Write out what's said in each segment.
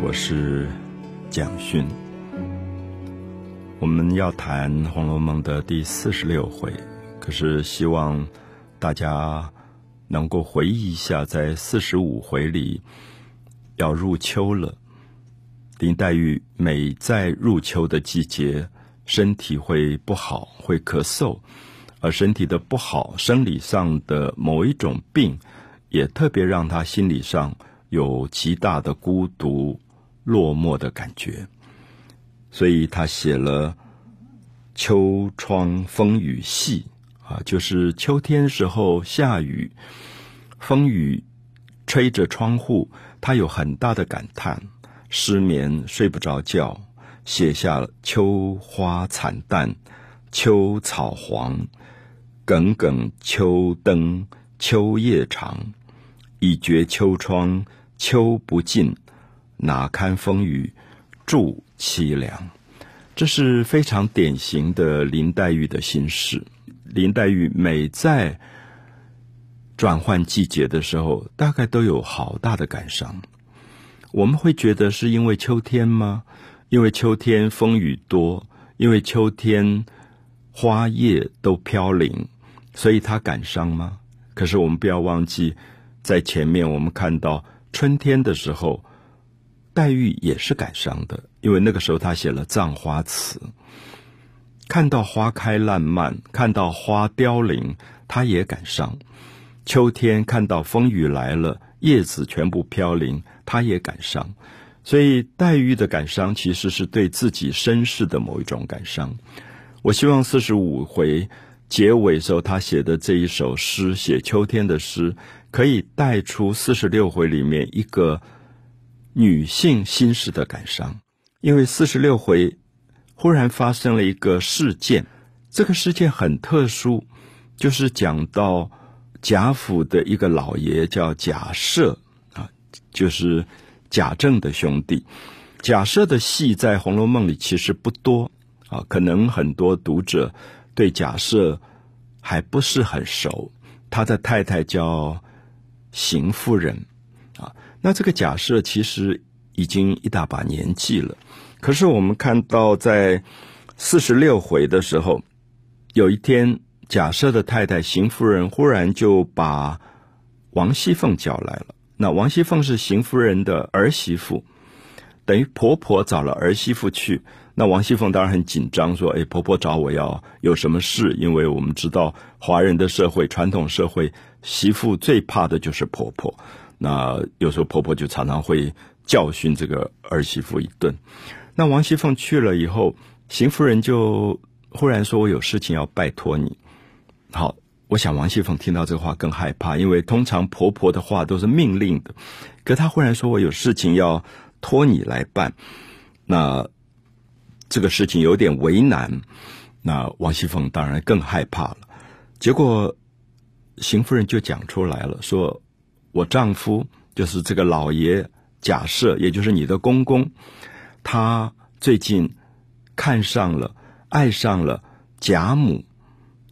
我是蒋勋。我们要谈《红楼梦》的第四十六回，可是希望大家能够回忆一下，在四十五回里要入秋了。林黛玉每在入秋的季节，身体会不好，会咳嗽，而身体的不好，生理上的某一种病，也特别让她心理上有极大的孤独、落寞的感觉。所以他写了“秋窗风雨细”，啊，就是秋天时候下雨，风雨吹着窗户，他有很大的感叹，失眠睡不着觉，写下了“秋花惨淡，秋草黄，耿耿秋灯，秋夜长，已觉秋窗秋不尽，哪堪风雨助。”凄凉，这是非常典型的林黛玉的心事。林黛玉每在转换季节的时候，大概都有好大的感伤。我们会觉得是因为秋天吗？因为秋天风雨多，因为秋天花叶都飘零，所以她感伤吗？可是我们不要忘记，在前面我们看到春天的时候。黛玉也是感伤的，因为那个时候她写了《葬花词》，看到花开烂漫，看到花凋零，她也感伤；秋天看到风雨来了，叶子全部飘零，她也感伤。所以黛玉的感伤其实是对自己身世的某一种感伤。我希望四十五回结尾时候她写的这一首诗，写秋天的诗，可以带出四十六回里面一个。女性心事的感伤，因为四十六回忽然发生了一个事件，这个事件很特殊，就是讲到贾府的一个老爷叫贾赦啊，就是贾政的兄弟。贾赦的戏在《红楼梦》里其实不多啊，可能很多读者对贾赦还不是很熟。他的太太叫邢夫人。啊那这个假设其实已经一大把年纪了，可是我们看到在四十六回的时候，有一天假设的太太邢夫人忽然就把王熙凤叫来了。那王熙凤是邢夫人的儿媳妇，等于婆婆找了儿媳妇去。那王熙凤当然很紧张，说：“哎，婆婆找我要有什么事？因为我们知道华人的社会，传统社会，媳妇最怕的就是婆婆。”那有时候婆婆就常常会教训这个儿媳妇一顿。那王熙凤去了以后，邢夫人就忽然说：“我有事情要拜托你。”好，我想王熙凤听到这话更害怕，因为通常婆婆的话都是命令的，可她忽然说我有事情要托你来办，那这个事情有点为难。那王熙凤当然更害怕了。结果邢夫人就讲出来了，说。我丈夫就是这个老爷假设，也就是你的公公，他最近看上了、爱上了贾母，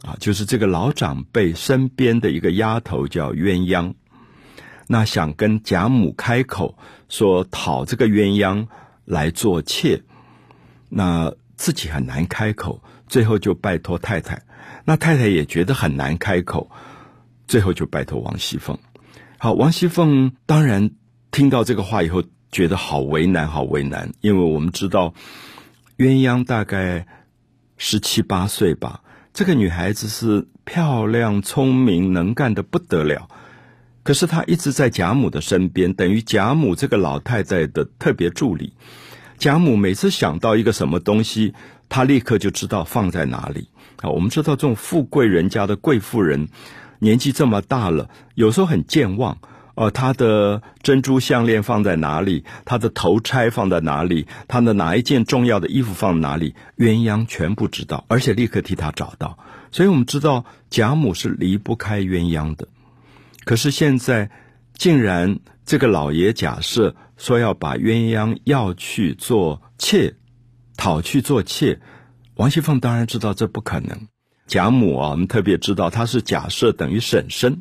啊，就是这个老长辈身边的一个丫头叫鸳鸯，那想跟贾母开口说讨这个鸳鸯来做妾，那自己很难开口，最后就拜托太太，那太太也觉得很难开口，最后就拜托王熙凤。好，王熙凤当然听到这个话以后，觉得好为难，好为难。因为我们知道，鸳鸯大概十七八岁吧，这个女孩子是漂亮、聪明、能干的不得了。可是她一直在贾母的身边，等于贾母这个老太太的特别助理。贾母每次想到一个什么东西，她立刻就知道放在哪里。啊，我们知道这种富贵人家的贵妇人。年纪这么大了，有时候很健忘。呃，他的珍珠项链放在哪里？他的头钗放在哪里？他的哪一件重要的衣服放哪里？鸳鸯全部知道，而且立刻替他找到。所以我们知道贾母是离不开鸳鸯的。可是现在竟然这个老爷假设说要把鸳鸯要去做妾，讨去做妾，王熙凤当然知道这不可能。贾母啊，我们特别知道她是假设等于婶婶，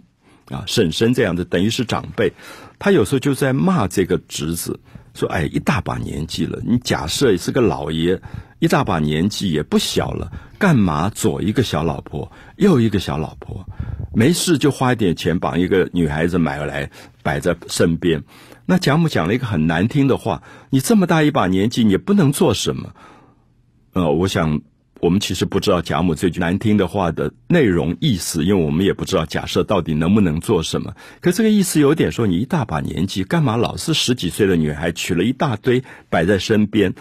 啊，婶婶这样的等于是长辈，她有时候就在骂这个侄子，说：“哎，一大把年纪了，你假设是个老爷，一大把年纪也不小了，干嘛左一个小老婆，右一个小老婆？没事就花一点钱把一个女孩子买回来摆在身边。”那贾母讲了一个很难听的话：“你这么大一把年纪，你不能做什么？”呃，我想。我们其实不知道贾母这句难听的话的内容意思，因为我们也不知道假设到底能不能做什么。可这个意思有点说，你一大把年纪，干嘛老是十几岁的女孩娶了一大堆摆在身边，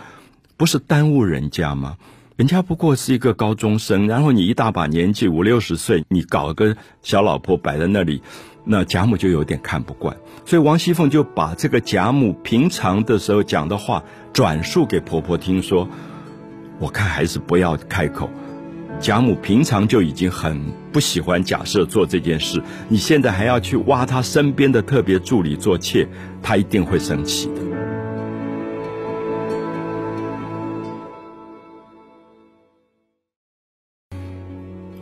不是耽误人家吗？人家不过是一个高中生，然后你一大把年纪五六十岁，你搞个小老婆摆在那里，那贾母就有点看不惯。所以王熙凤就把这个贾母平常的时候讲的话转述给婆婆听说。我看还是不要开口。贾母平常就已经很不喜欢贾赦做这件事，你现在还要去挖他身边的特别助理做妾，他一定会生气的。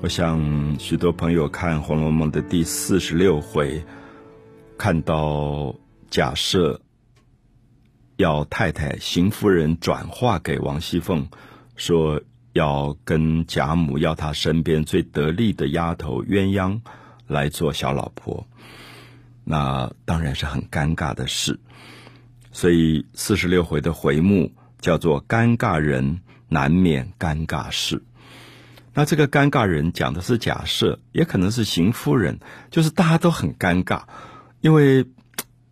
我想许多朋友看《红楼梦》的第四十六回，看到贾赦要太太邢夫人转话给王熙凤。说要跟贾母要她身边最得力的丫头鸳鸯来做小老婆，那当然是很尴尬的事。所以四十六回的回目叫做“尴尬人难免尴尬事”。那这个尴尬人讲的是假设，也可能是邢夫人，就是大家都很尴尬，因为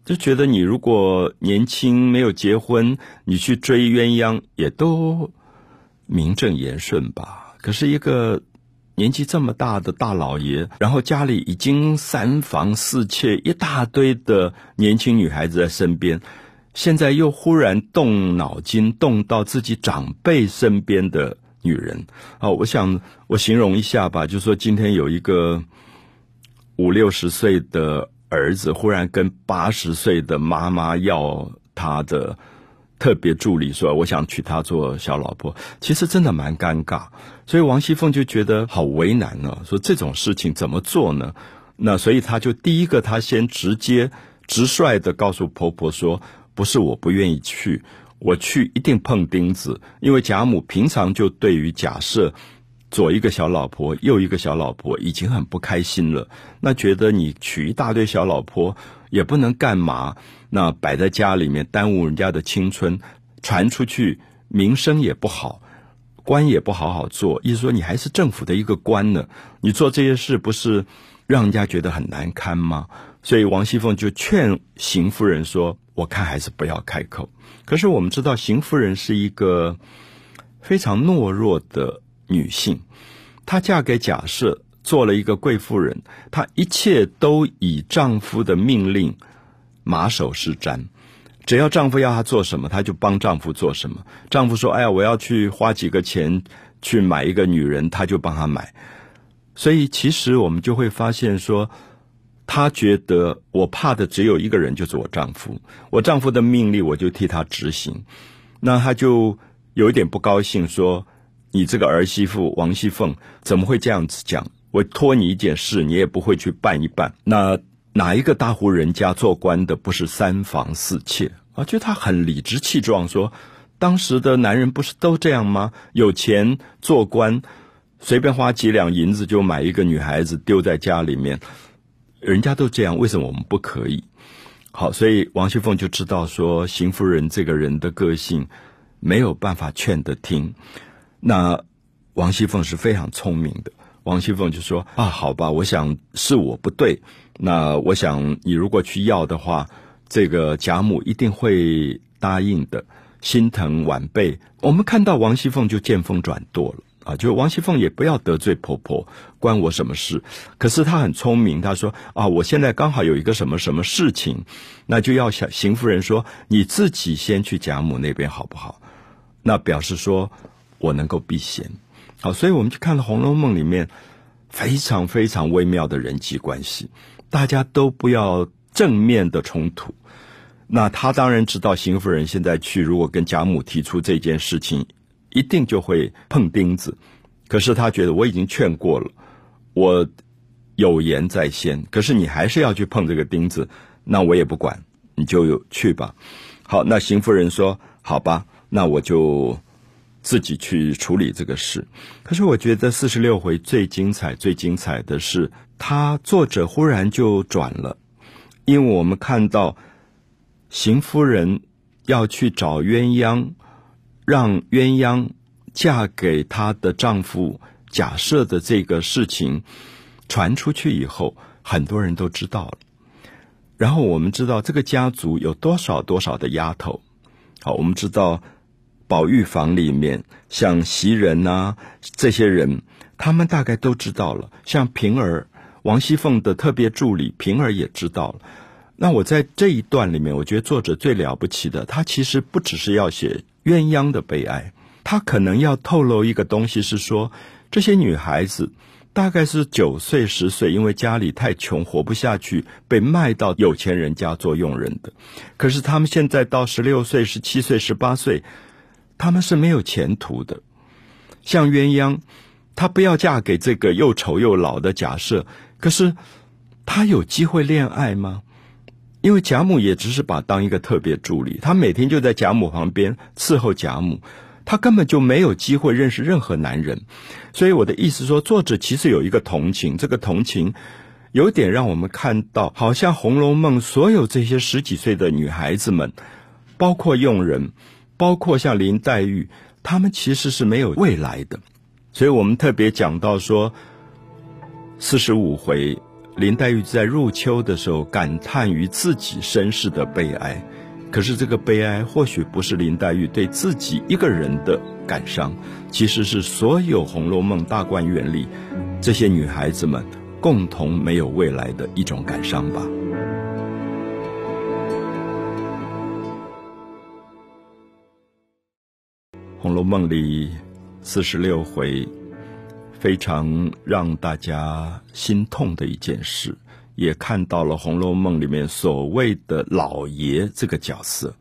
就觉得你如果年轻没有结婚，你去追鸳鸯也都。名正言顺吧，可是一个年纪这么大的大老爷，然后家里已经三房四妾，一大堆的年轻女孩子在身边，现在又忽然动脑筋动到自己长辈身边的女人啊！我想我形容一下吧，就说今天有一个五六十岁的儿子，忽然跟八十岁的妈妈要他的。特别助理说：“我想娶她做小老婆。”其实真的蛮尴尬，所以王熙凤就觉得好为难呢。说这种事情怎么做呢？那所以她就第一个，她先直接直率的告诉婆婆说：“不是我不愿意去，我去一定碰钉子。因为贾母平常就对于假设左一个小老婆，右一个小老婆已经很不开心了。那觉得你娶一大堆小老婆也不能干嘛。”那摆在家里面耽误人家的青春，传出去名声也不好，官也不好好做。意思说你还是政府的一个官呢，你做这些事不是让人家觉得很难堪吗？所以王熙凤就劝邢夫人说：“我看还是不要开口。”可是我们知道邢夫人是一个非常懦弱的女性，她嫁给贾赦做了一个贵妇人，她一切都以丈夫的命令。马首是瞻，只要丈夫要她做什么，她就帮丈夫做什么。丈夫说：“哎呀，我要去花几个钱去买一个女人，她就帮他买。”所以，其实我们就会发现说，她觉得我怕的只有一个人，就是我丈夫。我丈夫的命令，我就替他执行。那她就有一点不高兴，说：“你这个儿媳妇王熙凤怎么会这样子讲？我托你一件事，你也不会去办一办。”那。哪一个大户人家做官的不是三房四妾啊？就他很理直气壮说，当时的男人不是都这样吗？有钱做官，随便花几两银子就买一个女孩子丢在家里面，人家都这样，为什么我们不可以？好，所以王熙凤就知道说，邢夫人这个人的个性没有办法劝得听。那王熙凤是非常聪明的，王熙凤就说啊，好吧，我想是我不对。那我想，你如果去要的话，这个贾母一定会答应的，心疼晚辈。我们看到王熙凤就见风转舵了啊，就王熙凤也不要得罪婆婆，关我什么事？可是她很聪明，她说啊，我现在刚好有一个什么什么事情，那就要想邢夫人说，你自己先去贾母那边好不好？那表示说我能够避嫌。好，所以我们就看了《红楼梦》里面非常非常微妙的人际关系。大家都不要正面的冲突。那他当然知道邢夫人现在去，如果跟贾母提出这件事情，一定就会碰钉子。可是他觉得我已经劝过了，我有言在先。可是你还是要去碰这个钉子，那我也不管，你就有去吧。好，那邢夫人说：“好吧，那我就自己去处理这个事。”可是我觉得四十六回最精彩、最精彩的是，他作者忽然就转了，因为我们看到邢夫人要去找鸳鸯，让鸳鸯嫁给她的丈夫假设的这个事情传出去以后，很多人都知道了。然后我们知道这个家族有多少多少的丫头，好，我们知道宝玉房里面像袭人呐这些人，他们大概都知道了。像平儿、王熙凤的特别助理平儿也知道了。那我在这一段里面，我觉得作者最了不起的，他其实不只是要写鸳鸯的悲哀，他可能要透露一个东西，是说这些女孩子。大概是九岁十岁，因为家里太穷，活不下去，被卖到有钱人家做佣人的。可是他们现在到十六岁、十七岁、十八岁，他们是没有前途的。像鸳鸯，她不要嫁给这个又丑又老的假设，可是她有机会恋爱吗？因为贾母也只是把当一个特别助理，她每天就在贾母旁边伺候贾母。她根本就没有机会认识任何男人，所以我的意思说，作者其实有一个同情，这个同情有点让我们看到，好像《红楼梦》所有这些十几岁的女孩子们，包括佣人，包括像林黛玉，她们其实是没有未来的。所以我们特别讲到说，四十五回，林黛玉在入秋的时候感叹于自己身世的悲哀。可是这个悲哀，或许不是林黛玉对自己一个人的感伤，其实是所有《红楼梦》大观园里这些女孩子们共同没有未来的一种感伤吧。《红楼梦》里四十六回，非常让大家心痛的一件事。也看到了《红楼梦》里面所谓的老爷这个角色，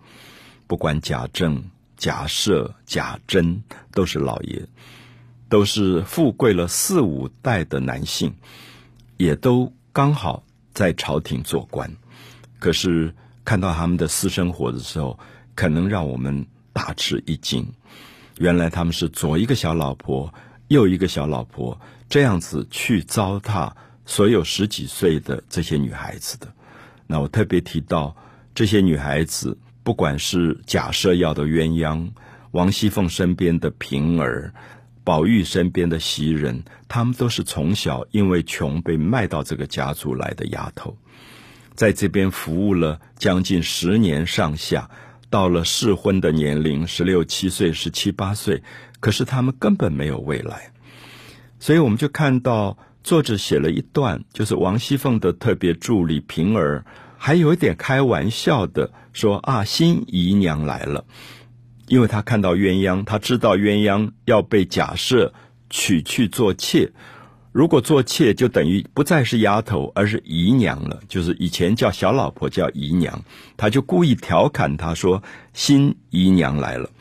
不管贾政、贾赦、贾珍，都是老爷，都是富贵了四五代的男性，也都刚好在朝廷做官。可是看到他们的私生活的时候，可能让我们大吃一惊。原来他们是左一个小老婆，右一个小老婆，这样子去糟蹋。所有十几岁的这些女孩子的，那我特别提到这些女孩子，不管是假设要的鸳鸯，王熙凤身边的平儿，宝玉身边的袭人，她们都是从小因为穷被卖到这个家族来的丫头，在这边服务了将近十年上下，到了适婚的年龄，十六七岁、十七八岁，可是他们根本没有未来，所以我们就看到。作者写了一段，就是王熙凤的特别助理平儿，还有一点开玩笑的说：“啊，新姨娘来了。”因为他看到鸳鸯，他知道鸳鸯要被假设娶去做妾，如果做妾就等于不再是丫头，而是姨娘了，就是以前叫小老婆叫姨娘，他就故意调侃她说：“新姨娘来了。”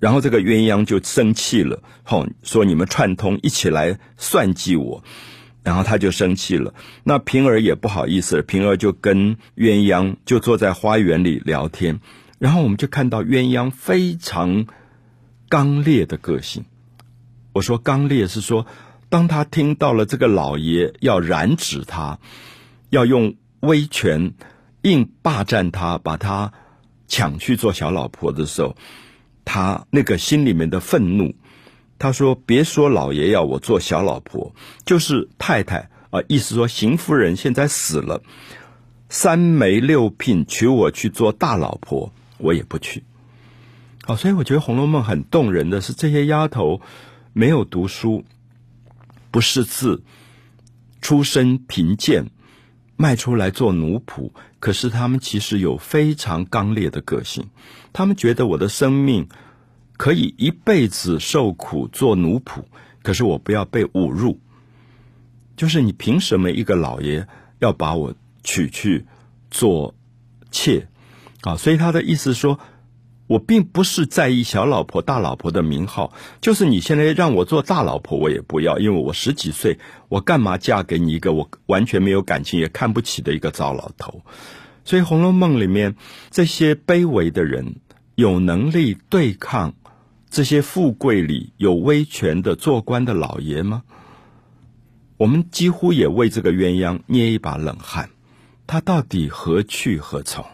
然后这个鸳鸯就生气了，吼说你们串通一起来算计我，然后他就生气了。那平儿也不好意思，平儿就跟鸳鸯就坐在花园里聊天。然后我们就看到鸳鸯非常刚烈的个性。我说刚烈是说，当他听到了这个老爷要染指他，要用威权硬霸占他，把他抢去做小老婆的时候。他那个心里面的愤怒，他说：“别说老爷要我做小老婆，就是太太啊，意思说邢夫人现在死了，三媒六聘娶我去做大老婆，我也不去。”好，所以我觉得《红楼梦》很动人的是这些丫头没有读书，不识字，出身贫贱，卖出来做奴仆，可是他们其实有非常刚烈的个性。他们觉得我的生命可以一辈子受苦做奴仆，可是我不要被侮辱。就是你凭什么一个老爷要把我娶去做妾啊？所以他的意思说，我并不是在意小老婆、大老婆的名号，就是你现在让我做大老婆，我也不要，因为我十几岁，我干嘛嫁给你一个我完全没有感情也看不起的一个糟老头？所以《红楼梦》里面这些卑微的人有能力对抗这些富贵里有威权的做官的老爷吗？我们几乎也为这个鸳鸯捏一把冷汗，他到底何去何从？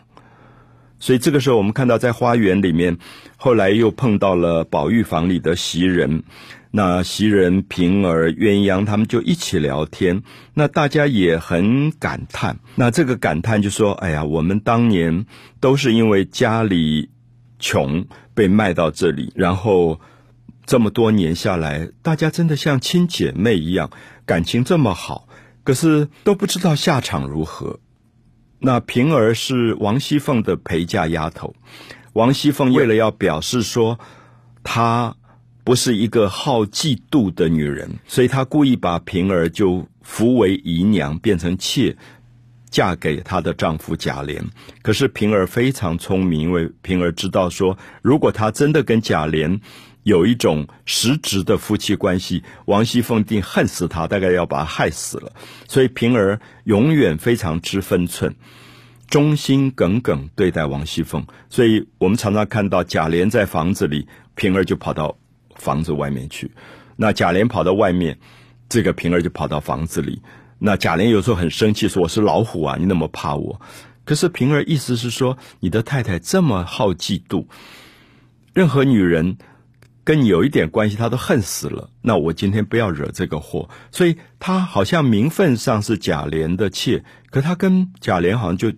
所以这个时候，我们看到在花园里面，后来又碰到了宝玉房里的袭人，那袭人、平儿、鸳鸯他们就一起聊天，那大家也很感叹。那这个感叹就说：“哎呀，我们当年都是因为家里穷被卖到这里，然后这么多年下来，大家真的像亲姐妹一样，感情这么好，可是都不知道下场如何。”那平儿是王熙凤的陪嫁丫头，王熙凤为了要表示说她不是一个好嫉妒的女人，所以她故意把平儿就扶为姨娘，变成妾，嫁给她的丈夫贾琏。可是平儿非常聪明，因为平儿知道说，如果她真的跟贾琏。有一种实质的夫妻关系，王熙凤定恨死他，大概要把他害死了。所以平儿永远非常知分寸，忠心耿耿对待王熙凤。所以我们常常看到贾琏在房子里，平儿就跑到房子外面去；那贾琏跑到外面，这个平儿就跑到房子里。那贾琏有时候很生气，说：“我是老虎啊，你那么怕我？”可是平儿意思是说，你的太太这么好嫉妒，任何女人。跟你有一点关系，他都恨死了。那我今天不要惹这个祸，所以他好像名分上是贾琏的妾，可他跟贾琏好像就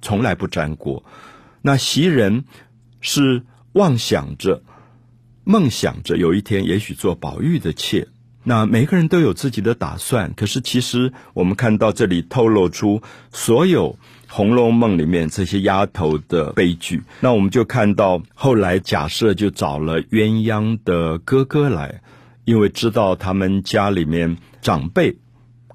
从来不沾过。那袭人是妄想着、梦想着有一天也许做宝玉的妾。那每个人都有自己的打算，可是其实我们看到这里透露出所有。《红楼梦》里面这些丫头的悲剧，那我们就看到后来假设就找了鸳鸯的哥哥来，因为知道他们家里面长辈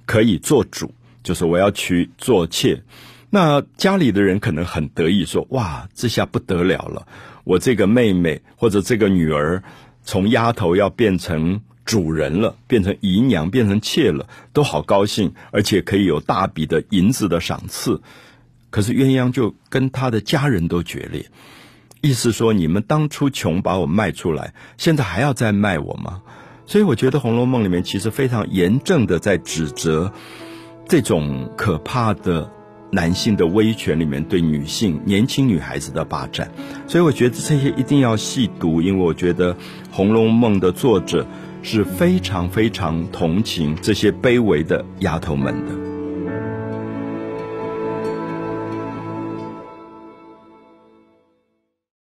可以做主，就是我要去做妾。那家里的人可能很得意，说：“哇，这下不得了了！我这个妹妹或者这个女儿从丫头要变成主人了，变成姨娘，变成妾了，都好高兴，而且可以有大笔的银子的赏赐。”可是鸳鸯就跟他的家人都决裂，意思说你们当初穷把我卖出来，现在还要再卖我吗？所以我觉得《红楼梦》里面其实非常严正的在指责这种可怕的男性的威权里面对女性、年轻女孩子的霸占。所以我觉得这些一定要细读，因为我觉得《红楼梦》的作者是非常非常同情这些卑微的丫头们的。